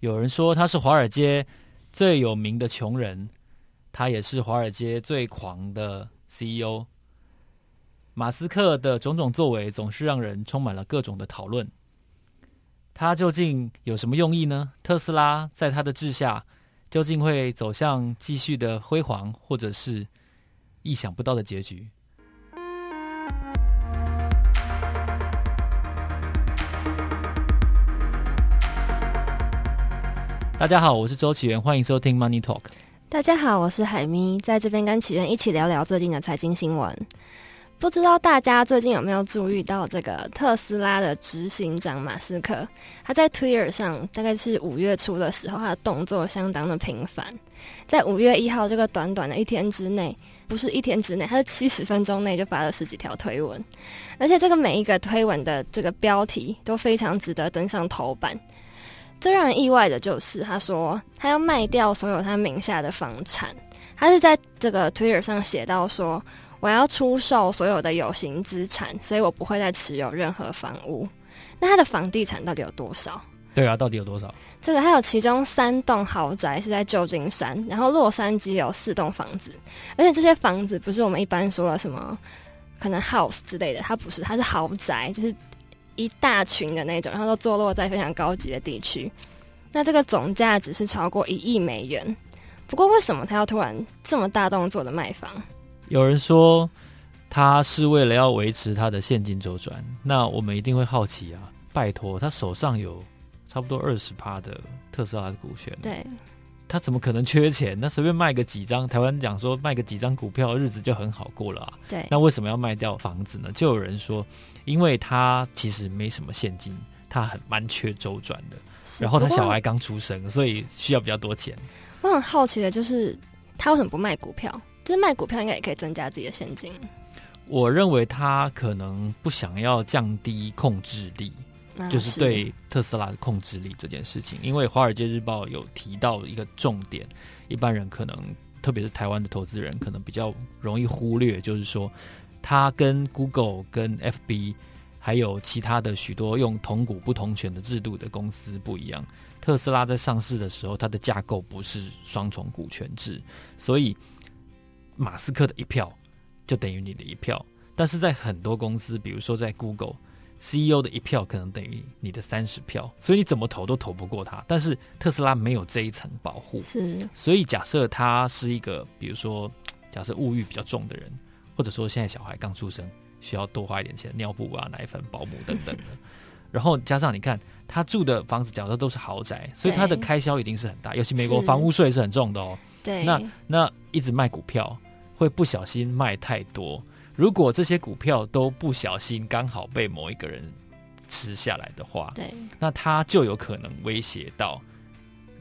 有人说他是华尔街最有名的穷人，他也是华尔街最狂的 CEO。马斯克的种种作为总是让人充满了各种的讨论。他究竟有什么用意呢？特斯拉在他的治下究竟会走向继续的辉煌，或者是意想不到的结局？大家好，我是周启源，欢迎收听 Money Talk。大家好，我是海咪，在这边跟启源一起聊聊最近的财经新闻。不知道大家最近有没有注意到这个特斯拉的执行长马斯克？他在 Twitter 上大概是五月初的时候，他的动作相当的频繁。在五月一号这个短短的一天之内，不是一天之内，他是七十分钟内就发了十几条推文，而且这个每一个推文的这个标题都非常值得登上头版。最让人意外的就是，他说他要卖掉所有他名下的房产。他是在这个 Twitter 上写到说：“我要出售所有的有形资产，所以我不会再持有任何房屋。”那他的房地产到底有多少？对啊，到底有多少？这个还有其中三栋豪宅是在旧金山，然后洛杉矶有四栋房子，而且这些房子不是我们一般说的什么可能 house 之类的，它不是，它是豪宅，就是。一大群的那种，然后都坐落在非常高级的地区。那这个总价值是超过一亿美元。不过，为什么他要突然这么大动作的卖房？有人说他是为了要维持他的现金周转。那我们一定会好奇啊！拜托，他手上有差不多二十趴的特斯拉的股权，对，他怎么可能缺钱？那随便卖个几张，台湾讲说卖个几张股票，日子就很好过了啊。对，那为什么要卖掉房子呢？就有人说。因为他其实没什么现金，他很蛮缺周转的。然后他小孩刚出生，所以需要比较多钱。我很好奇的就是，他为什么不卖股票？就是卖股票应该也可以增加自己的现金。我认为他可能不想要降低控制力，啊、就是对特斯拉的控制力这件事情。因为《华尔街日报》有提到一个重点，一般人可能，特别是台湾的投资人，可能比较容易忽略，就是说。它跟 Google、跟 FB，还有其他的许多用同股不同权的制度的公司不一样。特斯拉在上市的时候，它的架构不是双重股权制，所以马斯克的一票就等于你的一票。但是在很多公司，比如说在 Google，CEO 的一票可能等于你的三十票，所以你怎么投都投不过他。但是特斯拉没有这一层保护，是。所以假设他是一个，比如说假设物欲比较重的人。或者说，现在小孩刚出生，需要多花一点钱，尿布啊、奶粉、保姆等等的。然后加上你看，他住的房子，假设都是豪宅，所以他的开销一定是很大。尤其美国房屋税是很重的哦。对。那那一直卖股票，会不小心卖太多。如果这些股票都不小心刚好被某一个人吃下来的话，对，那他就有可能威胁到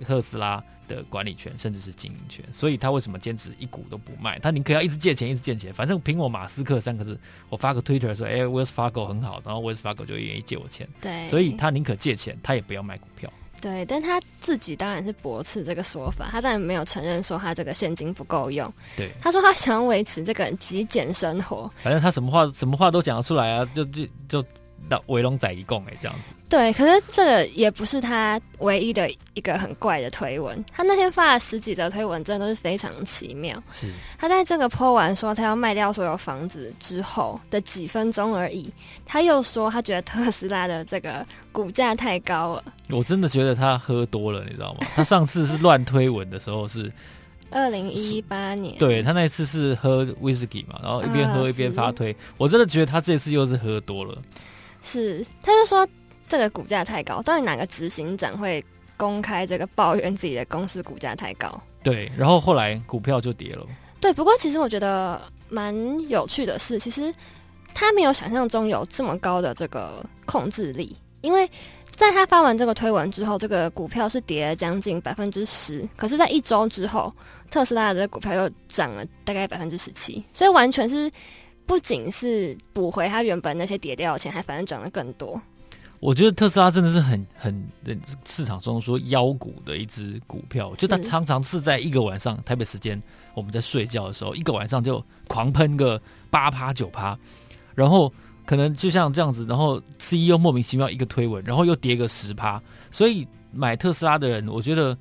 特斯拉。的管理权甚至是经营权，所以他为什么坚持一股都不卖？他宁可要一直借钱，一直借钱，反正凭我马斯克三个字，我发个 Twitter 说，哎，Wells Fargo 很好，然后 Wells Fargo 就愿意借我钱。对，所以他宁可借钱，他也不要卖股票。对，但他自己当然是驳斥这个说法，他当然没有承认说他这个现金不够用。对，他说他想要维持这个极简生活，反正他什么话什么话都讲得出来啊，就就就。那围龙仔一共哎，这样子。对，可是这个也不是他唯一的一个很怪的推文。他那天发了十几则推文，真的都是非常奇妙。是，他在这个 po 完说他要卖掉所有房子之后的几分钟而已，他又说他觉得特斯拉的这个股价太高了。我真的觉得他喝多了，你知道吗？他上次是乱推文的时候是 二零一八年，对，他那次是喝威士忌嘛，然后一边喝一边发推。啊，我真的觉得他这次又是喝多了。是，他就说这个股价太高，到底哪个执行长会公开这个抱怨自己的公司股价太高？对，然后后来股票就跌了。对，不过其实我觉得蛮有趣的是，其实他没有想象中有这么高的这个控制力，因为在他发完这个推文之后，这个股票是跌了将近百分之十，可是在一周之后，特斯拉的股票又涨了大概百分之十七，所以完全是。不仅是补回他原本那些跌掉的钱，还反而涨了更多。我觉得特斯拉真的是很很市场中说妖股的一只股票，就它常常是在一个晚上，台北时间我们在睡觉的时候，一个晚上就狂喷个八趴九趴，然后可能就像这样子，然后 CEO 莫名其妙一个推文，然后又跌个十趴，所以买特斯拉的人，我觉得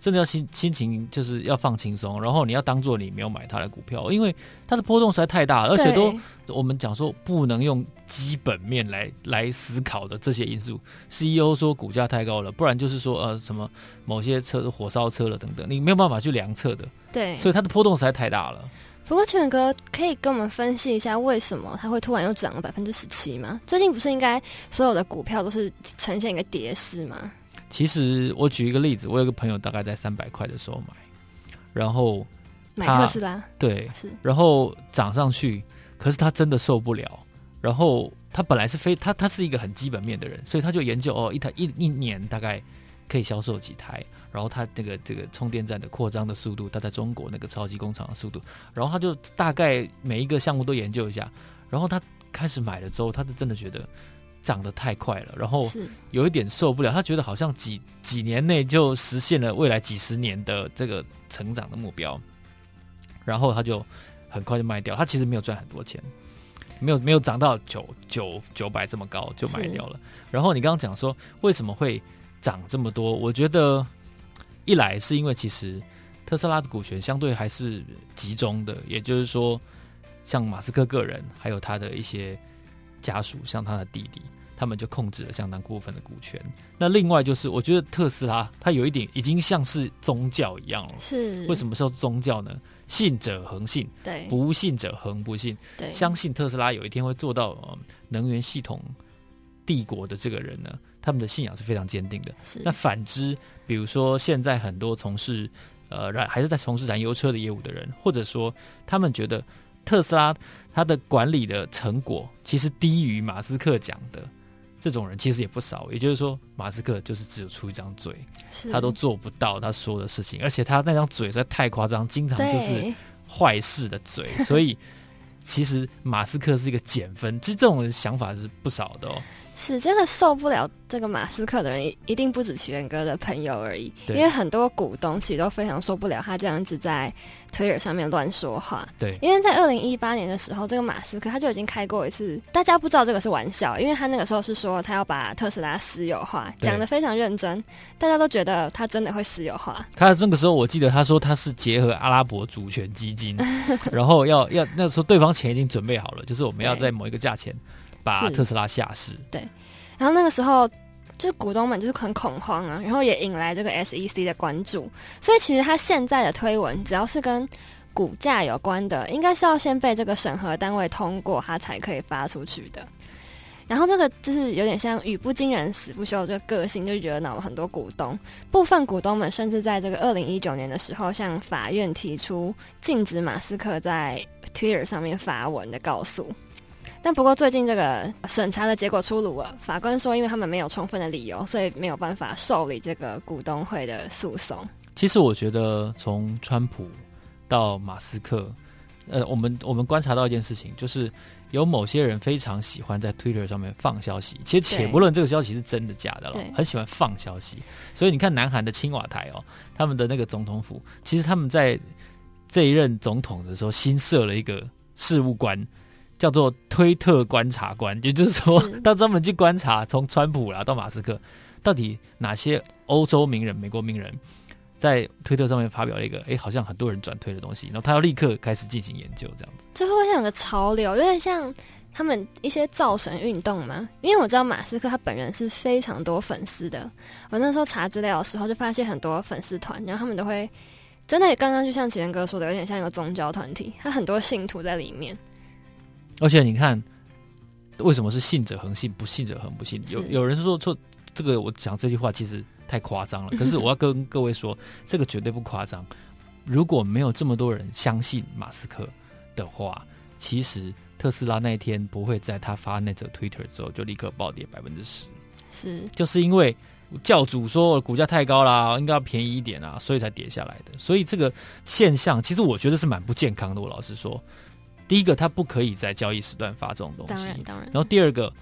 真的要心心情就是要放轻松，然后你要当做你没有买它的股票，因为它的波动实在太大了，而且都我们讲说不能用基本面来来思考的这些因素。CEO 说股价太高了，不然就是说呃什么某些车火烧车了等等，你没有办法去量测的。对，所以它的波动实在太大了。不过清远哥可以跟我们分析一下，为什么它会突然又涨了百分之十七吗？最近不是应该所有的股票都是呈现一个跌势吗？其实我举一个例子，我有个朋友大概在三百块的时候买，然后买特斯拉，对，是，然后涨上去，可是他真的受不了，然后他本来是非他他是一个很基本面的人，所以他就研究哦，一台一一年大概可以销售几台。然后他那个这个充电站的扩张的速度，他在中国那个超级工厂的速度，然后他就大概每一个项目都研究一下，然后他开始买了之后，他就真的觉得涨得太快了，然后有一点受不了，他觉得好像几几年内就实现了未来几十年的这个成长的目标，然后他就很快就卖掉，他其实没有赚很多钱，没有没有涨到九九九百这么高就卖掉了。然后你刚刚讲说为什么会涨这么多，我觉得。一来是因为其实特斯拉的股权相对还是集中的，也就是说，像马斯克个人，还有他的一些家属，像他的弟弟，他们就控制了相当过分的股权。那另外就是，我觉得特斯拉它有一点已经像是宗教一样了。是为什么说宗教呢？信者恒信，对，不信者恒不信。对，相信特斯拉有一天会做到能源系统帝国的这个人呢，他们的信仰是非常坚定的。是。那反之，比如说现在很多从事呃燃还是在从事燃油车的业务的人，或者说他们觉得特斯拉它的管理的成果其实低于马斯克讲的，这种人其实也不少。也就是说，马斯克就是只有出一张嘴，他都做不到他说的事情，而且他那张嘴实在太夸张，经常就是坏事的嘴。所以其实马斯克是一个减分，其实这种想法是不少的哦。是真的受不了这个马斯克的人，一定不止奇源哥的朋友而已。因为很多股东其实都非常受不了他这样子在 Twitter 上面乱说话。对，因为在二零一八年的时候，这个马斯克他就已经开过一次，大家不知道这个是玩笑，因为他那个时候是说他要把特斯拉私有化，讲的非常认真，大家都觉得他真的会私有化。他那个时候我记得他说他是结合阿拉伯主权基金，然后要要那时候对方钱已经准备好了，就是我们要在某一个价钱。把特斯拉下市，对，然后那个时候，就是股东们就是很恐慌啊，然后也引来这个 SEC 的关注，所以其实他现在的推文，只要是跟股价有关的，应该是要先被这个审核单位通过，他才可以发出去的。然后这个就是有点像语不惊人死不休这个个性，就惹恼了很多股东，部分股东们甚至在这个二零一九年的时候，向法院提出禁止马斯克在 Twitter 上面发文的告诉。但不过最近这个审查的结果出炉了，法官说，因为他们没有充分的理由，所以没有办法受理这个股东会的诉讼。其实我觉得从川普到马斯克，呃，我们我们观察到一件事情，就是有某些人非常喜欢在 Twitter 上面放消息。其实且不论这个消息是真的假的了，很喜欢放消息。所以你看南韩的青瓦台哦，他们的那个总统府，其实他们在这一任总统的时候新设了一个事务官。叫做推特观察官，也就是说，他专门去观察从川普啦到马斯克，到底哪些欧洲名人、美国名人，在推特上面发表了一个，哎、欸，好像很多人转推的东西，然后他要立刻开始进行研究，这样子。最后像有个潮流，有点像他们一些造神运动嘛？因为我知道马斯克他本人是非常多粉丝的，我那时候查资料的时候就发现很多粉丝团，然后他们都会真的刚刚就像奇源哥说的，有点像一个宗教团体，他很多信徒在里面。而且你看，为什么是信者恒信，不信者恒不信？有有人说错这个，我讲这句话其实太夸张了。可是我要跟各位说，这个绝对不夸张。如果没有这么多人相信马斯克的话，其实特斯拉那一天不会在他发那则 Twitter 之后就立刻暴跌百分之十。是，就是因为教主说股价太高啦，应该要便宜一点啊，所以才跌下来的。所以这个现象，其实我觉得是蛮不健康的。我老实说。第一个，他不可以在交易时段发这种东西。当然，当然。然后第二个，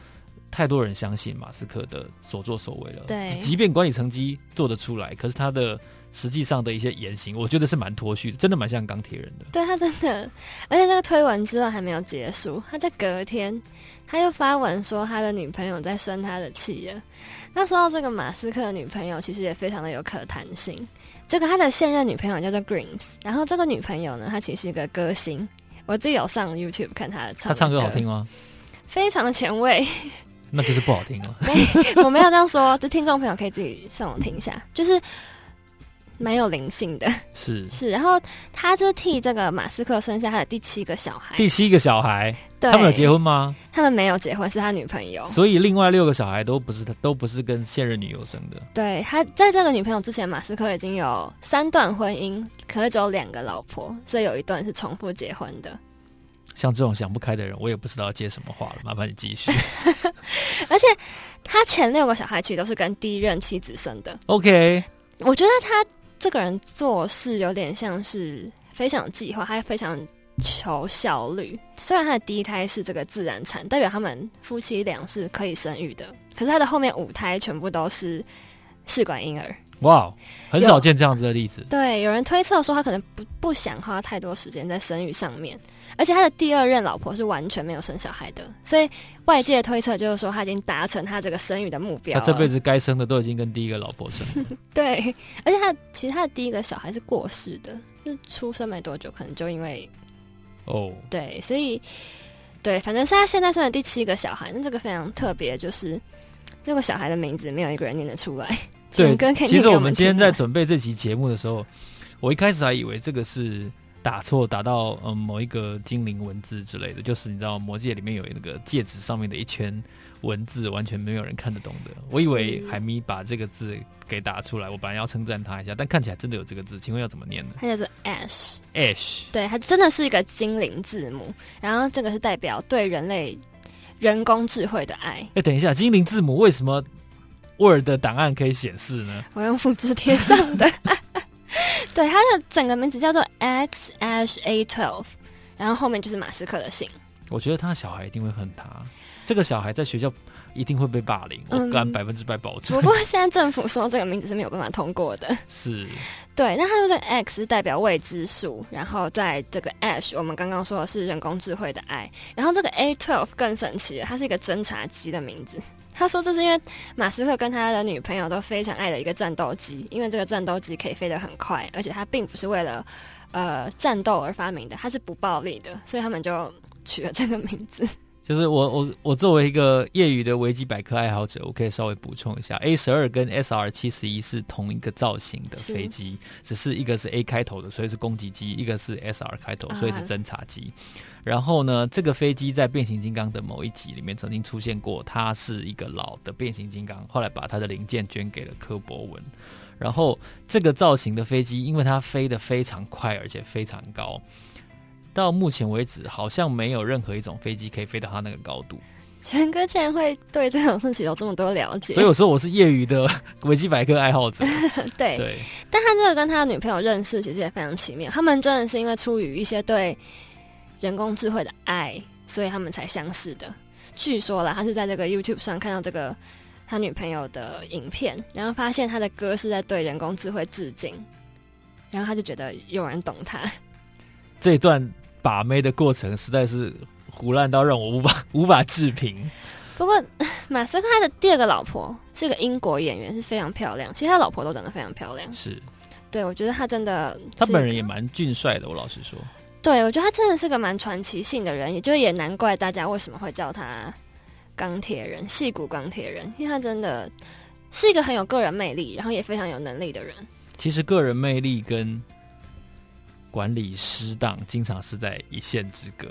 太多人相信马斯克的所作所为了。对。即便管理层级做得出来，可是他的实际上的一些言行，我觉得是蛮脱序的，真的蛮像钢铁人的。对他真的，而且那个推文之后还没有结束，他在隔天他又发文说他的女朋友在生他的气了。那说到这个马斯克的女朋友，其实也非常的有可谈性。这个他的现任女朋友叫做 Grimes，然后这个女朋友呢，她其实是一个歌星。我自己有上 YouTube 看他的唱，他唱歌好听吗？非常的前卫。那就是不好听了。我没有这样说，这听众朋友可以自己上网听一下，就是。蛮有灵性的，是是，然后他就替这个马斯克生下他的第七个小孩，第七个小孩，对，他们有结婚吗？他们没有结婚，是他女朋友，所以另外六个小孩都不是他，都不是跟现任女友生的。对，他在这个女朋友之前，马斯克已经有三段婚姻，可是只有两个老婆，所以有一段是重复结婚的。像这种想不开的人，我也不知道接什么话了，麻烦你继续。而且他前六个小孩其实都是跟第一任妻子生的。OK，我觉得他。这个人做事有点像是非常计划，还非常求效率。虽然他的第一胎是这个自然产，代表他们夫妻俩是可以生育的，可是他的后面五胎全部都是试管婴儿。哇，wow，很少见这样子的例子。对，有人推测说他可能不不想花太多时间在生育上面，而且他的第二任老婆是完全没有生小孩的，所以外界的推测就是说他已经达成他这个生育的目标。他这辈子该生的都已经跟第一个老婆生了。对，而且他其实他的第一个小孩是过世的，就是出生没多久，可能就因为哦，oh. 对，所以对，反正是他现在算的第七个小孩。那这个非常特别，就是这个小孩的名字没有一个人念得出来。对，其实我们今天在准备这期节目的时候，我一开始还以为这个是打错，打到嗯某一个精灵文字之类的，就是你知道魔戒里面有那个戒指上面的一圈文字，完全没有人看得懂的。我以为海咪把这个字给打出来，我本来要称赞他一下，但看起来真的有这个字，请问要怎么念呢？它叫做 Ash，Ash，Ash 对，它真的是一个精灵字母，然后这个是代表对人类人工智慧的爱。哎，等一下，精灵字母为什么？Word 的档案可以显示呢？我用复制贴上的。对，它的整个名字叫做 X Ash A Twelve，然后后面就是马斯克的姓。我觉得他的小孩一定会恨他。这个小孩在学校一定会被霸凌，嗯、我敢百分之百保证。不过现在政府说这个名字是没有办法通过的。是。对，那它就是 X 代表未知数，然后在这个 Ash，我们刚刚说的是人工智慧的爱，然后这个 A Twelve 更神奇了，它是一个侦察机的名字。他说：“这是因为马斯克跟他的女朋友都非常爱的一个战斗机，因为这个战斗机可以飞得很快，而且它并不是为了呃战斗而发明的，它是不暴力的，所以他们就取了这个名字。”就是我我我作为一个业余的维基百科爱好者，我可以稍微补充一下：A 十二跟 SR 七十一是同一个造型的飞机，只是一个是 A 开头的，所以是攻击机；一个是 SR 开头，所以是侦察机。啊。然后呢，这个飞机在变形金刚的某一集里面曾经出现过，它是一个老的变形金刚，后来把它的零件捐给了柯博文。然后这个造型的飞机，因为它飞得非常快，而且非常高。到目前为止，好像没有任何一种飞机可以飞到它那个高度。全哥竟然会对这种事情有这么多了解，所以我说我是业余的 维基百科爱好者。对，对，但他这个跟他的女朋友认识，其实也非常奇妙。他们真的是因为出于一些对人工智慧的爱，所以他们才相识的。据说啦，他是在这个 YouTube 上看到这个他女朋友的影片，然后发现他的歌是在对人工智慧致敬，然后他就觉得有人懂他。这一段。把妹的过程实在是胡乱到让我无法 无法置评。不过 马斯克他的第二个老婆是个英国演员，是非常漂亮。其实他老婆都长得非常漂亮。是，对，我觉得他真的，他本人也蛮俊帅的。我老实说，对，我觉得他真的是个蛮传奇性的人，也就也难怪大家为什么会叫他钢铁人、戏骨钢铁人，因为他真的是一个很有个人魅力，然后也非常有能力的人。其实个人魅力跟管理失当，经常是在一线之隔。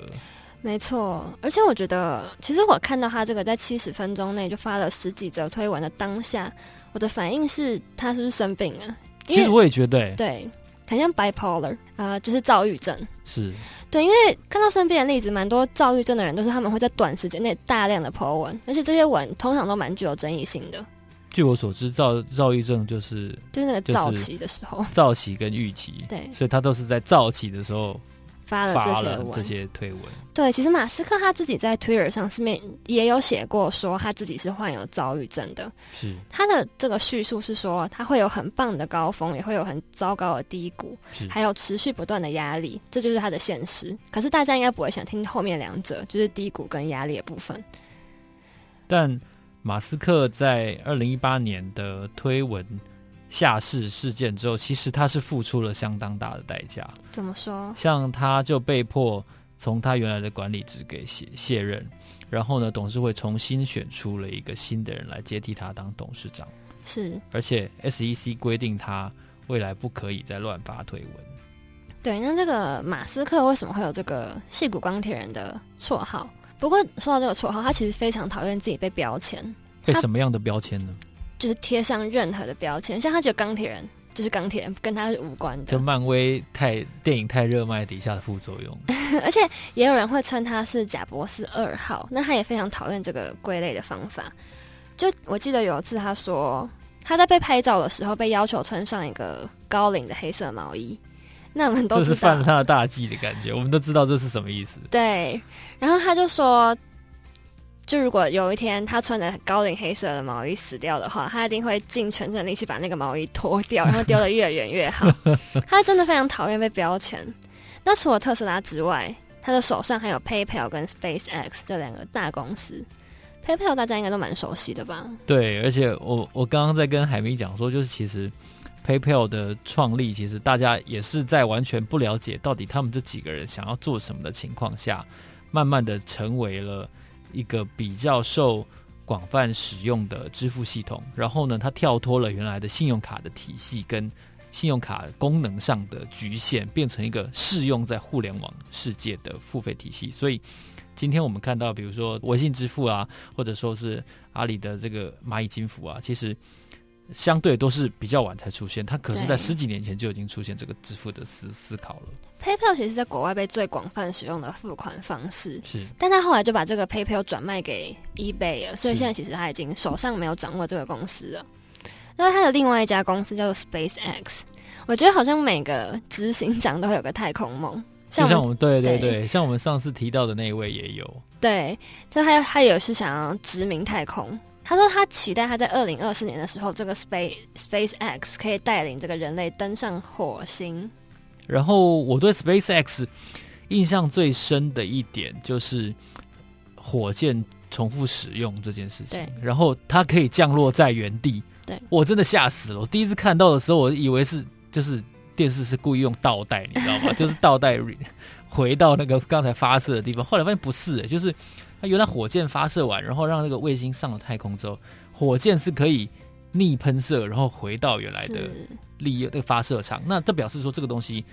没错，而且我觉得，其实我看到他这个在七十分钟内就发了十几则推文的当下，我的反应是他是不是生病了？其实我也觉得，对，很像 bipolar 啊、呃，就是躁郁症。是对，因为看到身边的例子，蛮多躁郁症的人都是他们会在短时间内大量的 po 文，而且这些文通常都蛮具有争议性的。据我所知，躁躁郁症就是就是那个躁期的时候，躁期跟郁期，对，所以他都是在躁期的时候发了这些文，这些推文。对，其实马斯克他自己在 Twitter 上是面也有写过，说他自己是患有躁郁症的。是他的这个叙述是说，他会有很棒的高峰，也会有很糟糕的低谷，还有持续不断的压力，这就是他的现实。可是大家应该不会想听后面两者，就是低谷跟压力的部分。但马斯克在二零一八年的推文。下市事件之后，其实他是付出了相当大的代价。怎么说？像他就被迫从他原来的管理职给卸卸任，然后呢，董事会重新选出了一个新的人来接替他当董事长。是，而且 SEC 规定他未来不可以再乱发推文。对，那这个马斯克为什么会有这个“戏骨钢铁人”的绰号？不过说到这个绰号，他其实非常讨厌自己被标签。被什么样的标签呢？就是贴上任何的标签，像他觉得钢铁人就是钢铁人，跟他是无关的。就漫威太电影太热卖底下的副作用。而且也有人会称他是贾博士二号，那他也非常讨厌这个归类的方法。就我记得有一次他说他在被拍照的时候被要求穿上一个高领的黑色毛衣，那我们都 这是犯了他的大忌的感觉，我们都知道这是什么意思。对，然后他就说。就如果有一天他穿着高领黑色的毛衣死掉的话，他一定会尽全身力气把那个毛衣脱掉，然后丢得越远越好。他真的非常讨厌被标签。那除了特斯拉之外，他的手上还有 PayPal 跟 SpaceX 这两个大公司。PayPal 大家应该都蛮熟悉的吧？对，而且我我刚刚在跟海明讲说，就是其实 PayPal 的创立，其实大家也是在完全不了解到底他们这几个人想要做什么的情况下，慢慢的成为了。一个比较受广泛使用的支付系统，然后呢，它跳脱了原来的信用卡的体系跟信用卡功能上的局限，变成一个适用在互联网世界的付费体系。所以，今天我们看到，比如说微信支付啊，或者说是阿里的这个蚂蚁金服啊，其实。相对都是比较晚才出现，它可是在十几年前就已经出现这个支付的思思考了。PayPal 其实在国外被最广泛使用的付款方式，是，但他后来就把这个 PayPal 转卖给 eBay 了，所以现在其实他已经手上没有掌握这个公司了。那他的另外一家公司叫做 SpaceX，我觉得好像每个执行长都会有个太空梦，像就像我们对对对，对，像我们上次提到的那一位也有，对，就他他也是想要殖民太空。他说他期待他在二零二四年的时候，这个 Space SpaceX 可以带领这个人类登上火星。然后我对 SpaceX 印象最深的一点就是火箭重复使用这件事情。然后它可以降落在原地。对，我真的吓死了。我第一次看到的时候，我以为是就是电视是故意用倒带，你知道吗？就是倒带回到那个刚才发射的地方。后来发现不是、欸，就是。它原来火箭发射完，然后让那个卫星上了太空之后，火箭是可以逆喷射，然后回到原来的利用的发射场。那这表示说，这个东西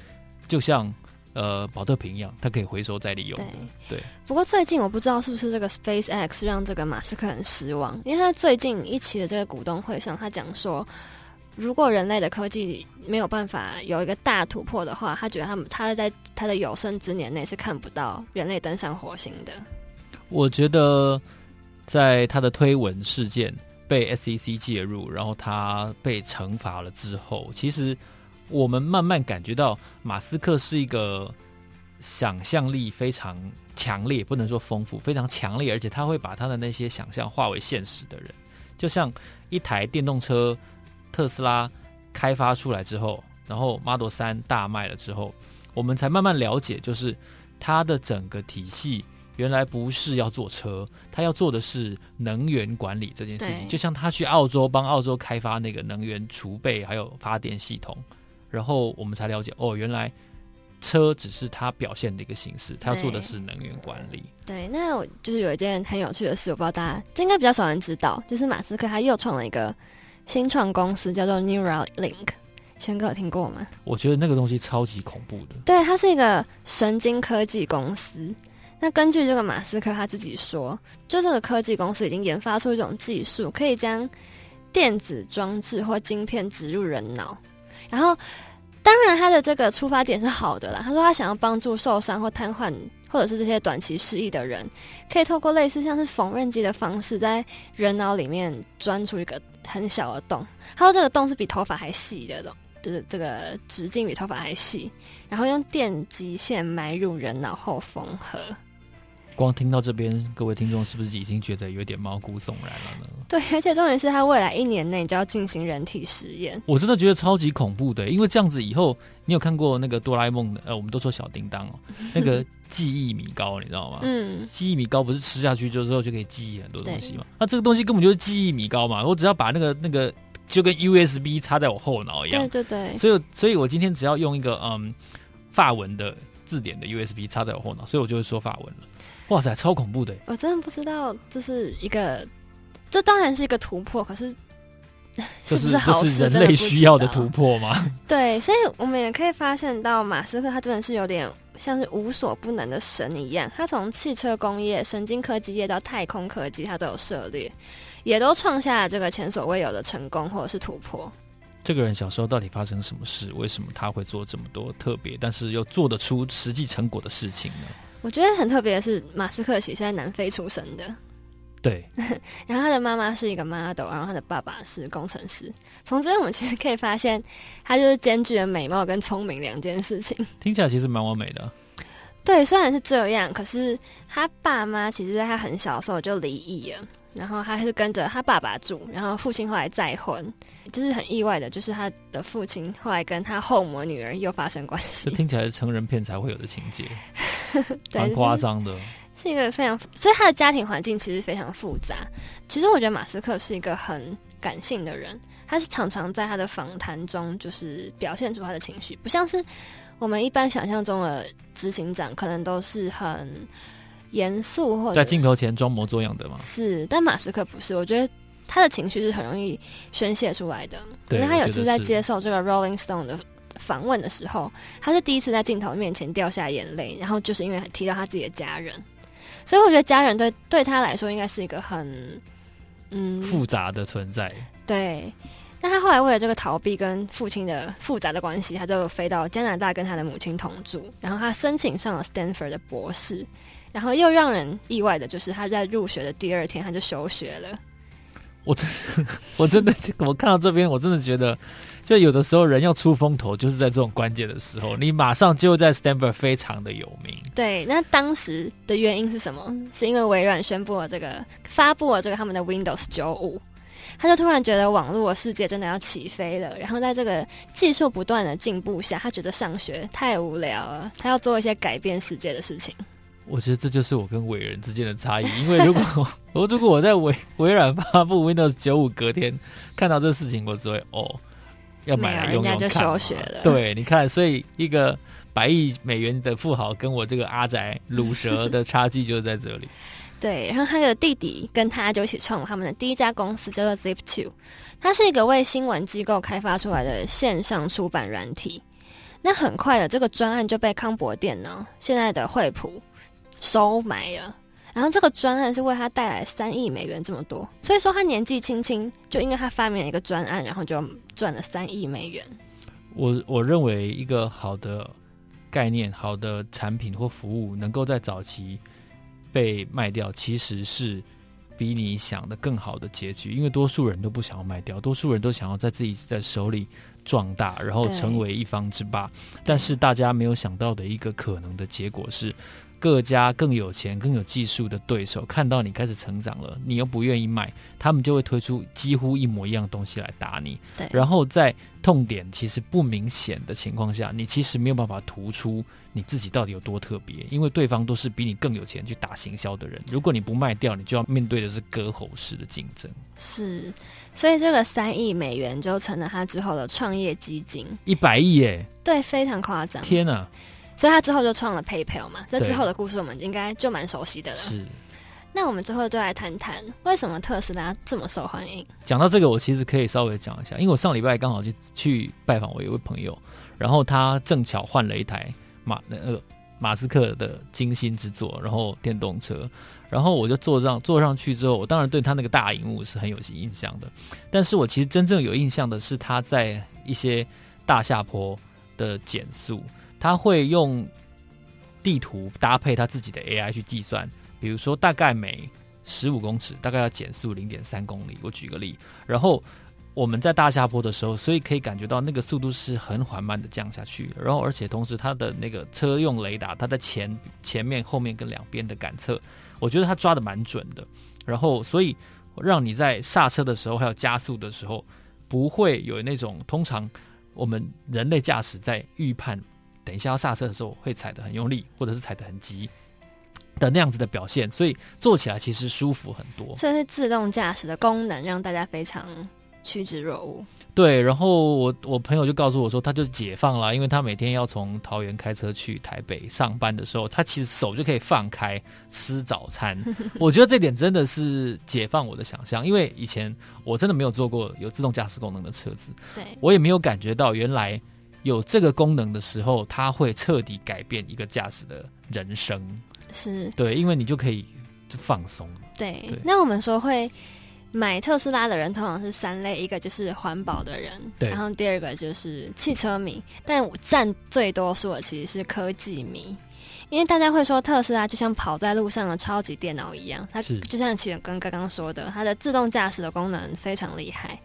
就像呃保特瓶一样，它可以回收再利用的。对。对。不过最近我不知道是不是这个 SpaceX 让这个马斯克很失望，因为他最近一期的这个股东会上，他讲说，如果人类的科技没有办法有一个大突破的话，他觉得他们他在他的有生之年内是看不到人类登上火星的。我觉得，在他的推文事件被 SEC 介入，然后他被惩罚了之后，其实我们慢慢感觉到马斯克是一个想象力非常强烈，不能说丰富，非常强烈，而且他会把他的那些想象化为现实的人。就像一台电动车特斯拉开发出来之后，然后 Model 三大卖了之后，我们才慢慢了解，就是它的整个体系。原来不是要做车，他要做的是能源管理这件事情。就像他去澳洲帮澳洲开发那个能源储备还有发电系统，然后我们才了解哦，原来车只是他表现的一个形式，他要做的是能源管理。对，那我就是有一件很有趣的事，我不知道大家这应该比较少人知道，就是马斯克他又创了一个新创公司，叫做 Neuralink。全哥有听过吗？我觉得那个东西超级恐怖的。对，它是一个神经科技公司。那根据这个马斯克他自己说，就这个科技公司已经研发出一种技术，可以将电子装置或晶片植入人脑。然后，当然他的这个出发点是好的啦。他说他想要帮助受伤或瘫痪，或者是这些短期失忆的人，可以透过类似像是缝纫机的方式，在人脑里面钻出一个很小的洞。他说这个洞是比头发还细的洞。的这个直径比头发还细，然后用电极线埋入人脑后缝合。光听到这边，各位听众是不是已经觉得有点毛骨悚然了呢？对，而且重点是他未来一年内就要进行人体实验。我真的觉得超级恐怖的，因为这样子以后，你有看过那个哆啦 A 梦的？呃，我们都说小叮当哦，那个记忆米糕，你知道吗？嗯，记忆米糕不是吃下去之后就可以记忆很多东西吗？那这个东西根本就是记忆米糕嘛，我只要把那个那个就跟 USB 插在我后脑一样。对对对。所以，所以我今天只要用一个嗯法文的字典的 USB 插在我后脑，所以我就会说法文了。哇塞，超恐怖的！我真的不知道这是一个，这当然是一个突破，可是 是不是好事？这是人类需要的突破吗？对，所以我们也可以发现到，马斯克他真的是有点像是无所不能的神一样。他从汽车工业、神经科技业到太空科技，他都有涉猎，也都创下了这个前所未有的成功或者是突破。这个人小时候到底发生什么事？为什么他会做这么多特别，但是又做得出实际成果的事情呢？我觉得很特别的是，马斯克其实是在南非出生的，对。然后他的妈妈是一个 model，然后他的爸爸是工程师。从这边我们其实可以发现，他就是兼具了美貌跟聪明两件事情。听起来其实蛮完美的。对，虽然是这样，可是他爸妈其实在他很小的时候就离异了。然后他是跟着他爸爸住，然后父亲后来再婚，就是很意外的，就是他的父亲后来跟他后母女儿又发生关系。这听起来是成人片才会有的情节，蛮夸张的。是一个非常，所以他的家庭环境其实非常复杂。其实我觉得马斯克是一个很感性的人，他是常常在他的访谈中就是表现出他的情绪，不像是我们一般想象中的执行长，可能都是很。严肃或者在镜头前装模作样的吗？是，但马斯克不是。我觉得他的情绪是很容易宣泄出来的。因为他有次在接受这个 Rolling Stone 的访问的时候，他是第一次在镜头面前掉下眼泪，然后就是因为提到他自己的家人，所以我觉得家人对对他来说应该是一个很嗯复杂的存在。对，但他后来为了这个逃避跟父亲的复杂的关系，他就飞到加拿大跟他的母亲同住，然后他申请上了 Stanford 的博士。然后又让人意外的就是，他在入学的第二天他就休学了。我真，我真的，我看到这边，我真的觉得，就有的时候人要出风头，就是在这种关键的时候，你马上就在 Stanford 非常的有名。对，那当时的原因是什么？是因为微软宣布了这个，发布了这个他们的 Windows 九五，他就突然觉得网络世界真的要起飞了。然后在这个技术不断的进步下，他觉得上学太无聊了，他要做一些改变世界的事情。我觉得这就是我跟伟人之间的差异，因为如果我 如果我在微微软发布 Windows 九五隔天看到这事情，我只会哦，要买来用用看。人家就休学了。对，你看，所以一个百亿美元的富豪跟我这个阿宅鲁蛇的差距就在这里。对，然后他的弟弟跟他就一起创了他们的第一家公司，叫做 Zip Two，它是一个为新闻机构开发出来的线上出版软体。那很快的，这个专案就被康柏电脑现在的惠普。收买了，然后这个专案是为他带来三亿美元这么多，所以说他年纪轻轻就因为他发明了一个专案，然后就赚了三亿美元。我我认为一个好的概念、好的产品或服务能够在早期被卖掉，其实是比你想的更好的结局，因为多数人都不想要卖掉，多数人都想要在自己在手里壮大，然后成为一方之霸。但是大家没有想到的一个可能的结果是。各家更有钱、更有技术的对手看到你开始成长了，你又不愿意卖，他们就会推出几乎一模一样的东西来打你。对，然后在痛点其实不明显的情况下，你其实没有办法突出你自己到底有多特别，因为对方都是比你更有钱去打行销的人。如果你不卖掉，你就要面对的是割喉式的竞争。是，所以这个三亿美元就成了他之后的创业基金。一百亿耶！对，非常夸张。天哪！所以他之后就创了 PayPal 嘛，这之后的故事我们应该就蛮熟悉的了。是，那我们最后就来谈谈为什么特斯拉这么受欢迎。讲到这个，我其实可以稍微讲一下，因为我上礼拜刚好去去拜访我一位朋友，然后他正巧换了一台马那个马斯克的精心之作，然后电动车，然后我就坐上坐上去之后，我当然对他那个大荧幕是很有印象的，但是我其实真正有印象的是他在一些大下坡的减速。他会用地图搭配他自己的 AI 去计算，比如说大概每十五公尺大概要减速零点三公里。我举个例，然后我们在大下坡的时候，所以可以感觉到那个速度是很缓慢的降下去。然后，而且同时它的那个车用雷达，它在前前面、后面跟两边的感测，我觉得它抓得蛮准的。然后，所以让你在刹车的时候，还有加速的时候，不会有那种通常我们人类驾驶在预判等一下要刹车的时候会踩得很用力，或者是踩得很急的那样子的表现。所以坐起来其实舒服很多。这是自动驾驶的功能，让大家非常。趋之若鹜。对，然后我我朋友就告诉我说，他就解放了，因为他每天要从桃园开车去台北上班的时候，他其实手就可以放开吃早餐。我觉得这点真的是解放我的想象，因为以前我真的没有坐过有自动驾驶功能的车子，对，我也没有感觉到原来有这个功能的时候，它会彻底改变一个驾驶的人生。是，对，因为你就可以就放松。对，对，那我们说会。买特斯拉的人通常是三类，一个就是环保的人，然后第二个就是汽车迷，但我占最多数的其实是科技迷，因为大家会说特斯拉就像跑在路上的超级电脑一样，它就像启源跟刚刚说的，它的自动驾驶的功能非常厉害，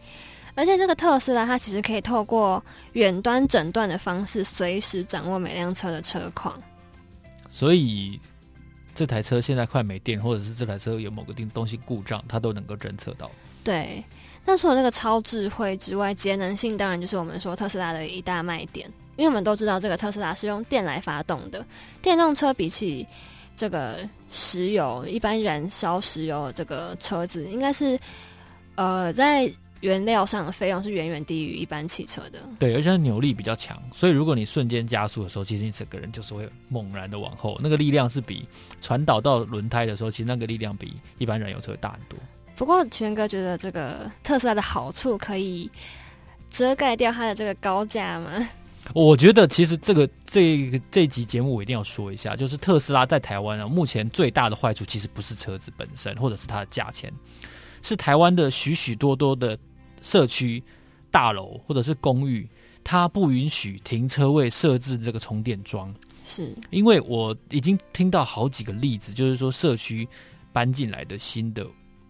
而且这个特斯拉它其实可以透过远端诊断的方式，随时掌握每辆车的车况，所以。这台车现在快没电，或者是这台车有某个东西故障，它都能够侦测到。对，那除了这个超智慧之外，节能性当然就是我们说特斯拉的一大卖点。因为我们都知道，这个特斯拉是用电来发动的。电动车比起这个石油，一般燃烧石油的这个车子，应该是呃在。原料上的费用是远远低于一般汽车的，对，而且它扭力比较强，所以如果你瞬间加速的时候，其实你整个人就是会猛然的往后，那个力量是比传导到轮胎的时候，其实那个力量比一般燃油车会大很多。不过全哥觉得这个特斯拉的好处可以遮盖掉它的这个高价吗？我觉得其实这个这个这集节目我一定要说一下，就是特斯拉在台湾啊，目前最大的坏处其实不是车子本身，或者是它的价钱，是台湾的许许多多的。社区大楼或者是公寓，它不允许停车位设置这个充电桩，是因为我已经听到好几个例子，就是说社区搬进来的新的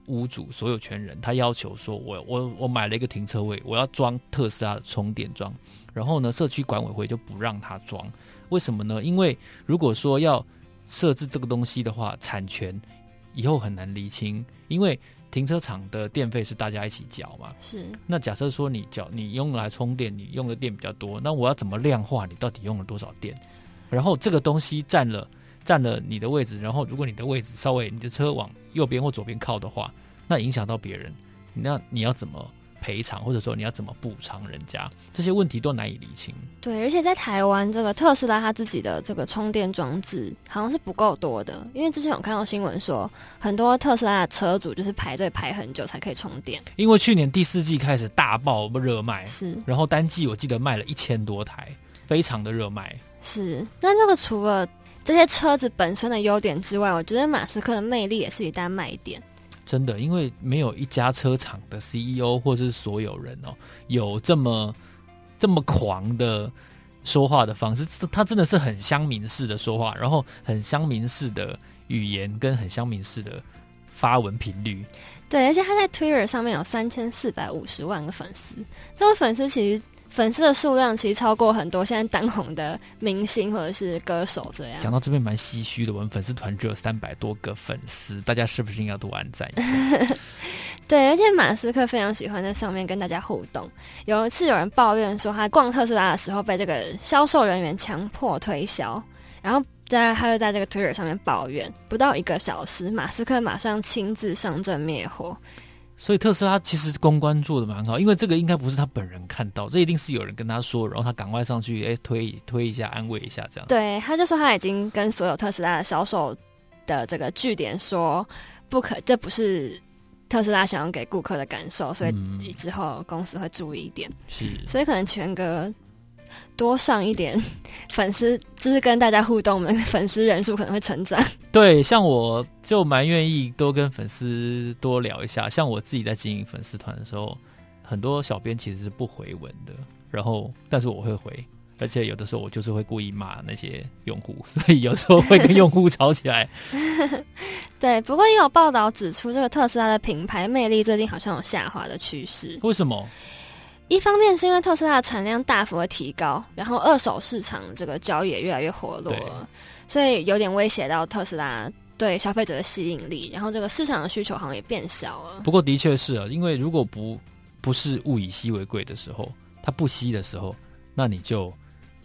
屋主所有权人，他要求说我，我我我买了一个停车位，我要装特斯拉的充电桩，然后呢，社区管委会就不让他装，为什么呢？因为如果说要设置这个东西的话，产权以后很难厘清，因为。停车场的电费是大家一起缴嘛？是。那假设说你缴，你用来充电，你用的电比较多，那我要怎么量化你到底用了多少电？然后这个东西占了占了你的位置，然后如果你的位置稍微你的车往右边或左边靠的话，那影响到别人，那你要怎么？赔偿，或者说你要怎么补偿人家，这些问题都难以理清。对，而且在台湾，这个特斯拉它自己的这个充电装置好像是不够多的，因为之前有看到新闻说，很多特斯拉的车主就是排队排很久才可以充电。因为去年第四季开始大爆热卖，是，然后单季我记得卖了一千多台，非常的热卖。是，那这个除了这些车子本身的优点之外，我觉得马斯克的魅力也是一大卖点。真的，因为没有一家车厂的 CEO 或是所有人哦，有这么这么狂的说话的方式。他真的是很乡民式的说话，然后很乡民式的语言跟很乡民式的发文频率。对，而且他在 Twitter 上面有三千四百五十万个粉丝，这个粉丝其实。粉丝的数量其实超过很多现在当红的明星或者是歌手这样。讲到这边蛮唏嘘的，我们粉丝团只有三百多个粉丝，大家是不是应该多按赞？对，而且马斯克非常喜欢在上面跟大家互动。有一次有人抱怨说，他逛特斯拉的时候被这个销售人员强迫推销，然后在他就在这个 Twitter 上面抱怨，不到一个小时，马斯克马上亲自上阵灭火。所以特斯拉其实公关做的蛮好，因为这个应该不是他本人看到，这一定是有人跟他说，然后他赶快上去，哎，推推一下，安慰一下，这样。对，他就说他已经跟所有特斯拉的销售的这个据点说，不可，这不是特斯拉想要给顾客的感受，所以之后公司会注意一点。是，所以可能全哥。多上一点 粉丝，就是跟大家互动，我们粉丝人数可能会成长。对，像我就蛮愿意多跟粉丝多聊一下。像我自己在经营粉丝团的时候，很多小编其实是不回文的，然后但是我会回。而且有的时候我就是会故意骂那些用户，所以有时候会跟用户吵起来。对，不过也有报道指出，这个特斯拉的品牌魅力最近好像有下滑的趋势。为什么？一方面是因为特斯拉的产量大幅的提高，然后二手市场这个交易也越来越活络了，所以有点威胁到特斯拉对消费者的吸引力，然后这个市场的需求好像也变小了。不过的确是啊，因为如果不不是物以稀为贵的时候，它不稀的时候，那你就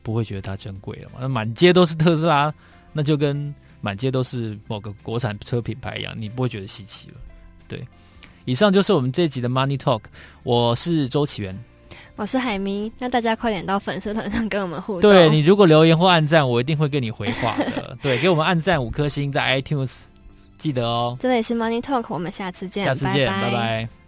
不会觉得它珍贵了嘛。那满街都是特斯拉，那就跟满街都是某个国产车品牌一样，你不会觉得稀奇了。对，以上就是我们这一集的 Money Talk，我是周启源。我是海咪，那大家快点到粉丝团上跟我们互动。对，你如果留言或按赞，我一定会跟你回话的。对，给我们按赞五颗星，在 iTunes 记得哦。这里是 Money Talk，我们下次见，下次见，拜拜。拜拜。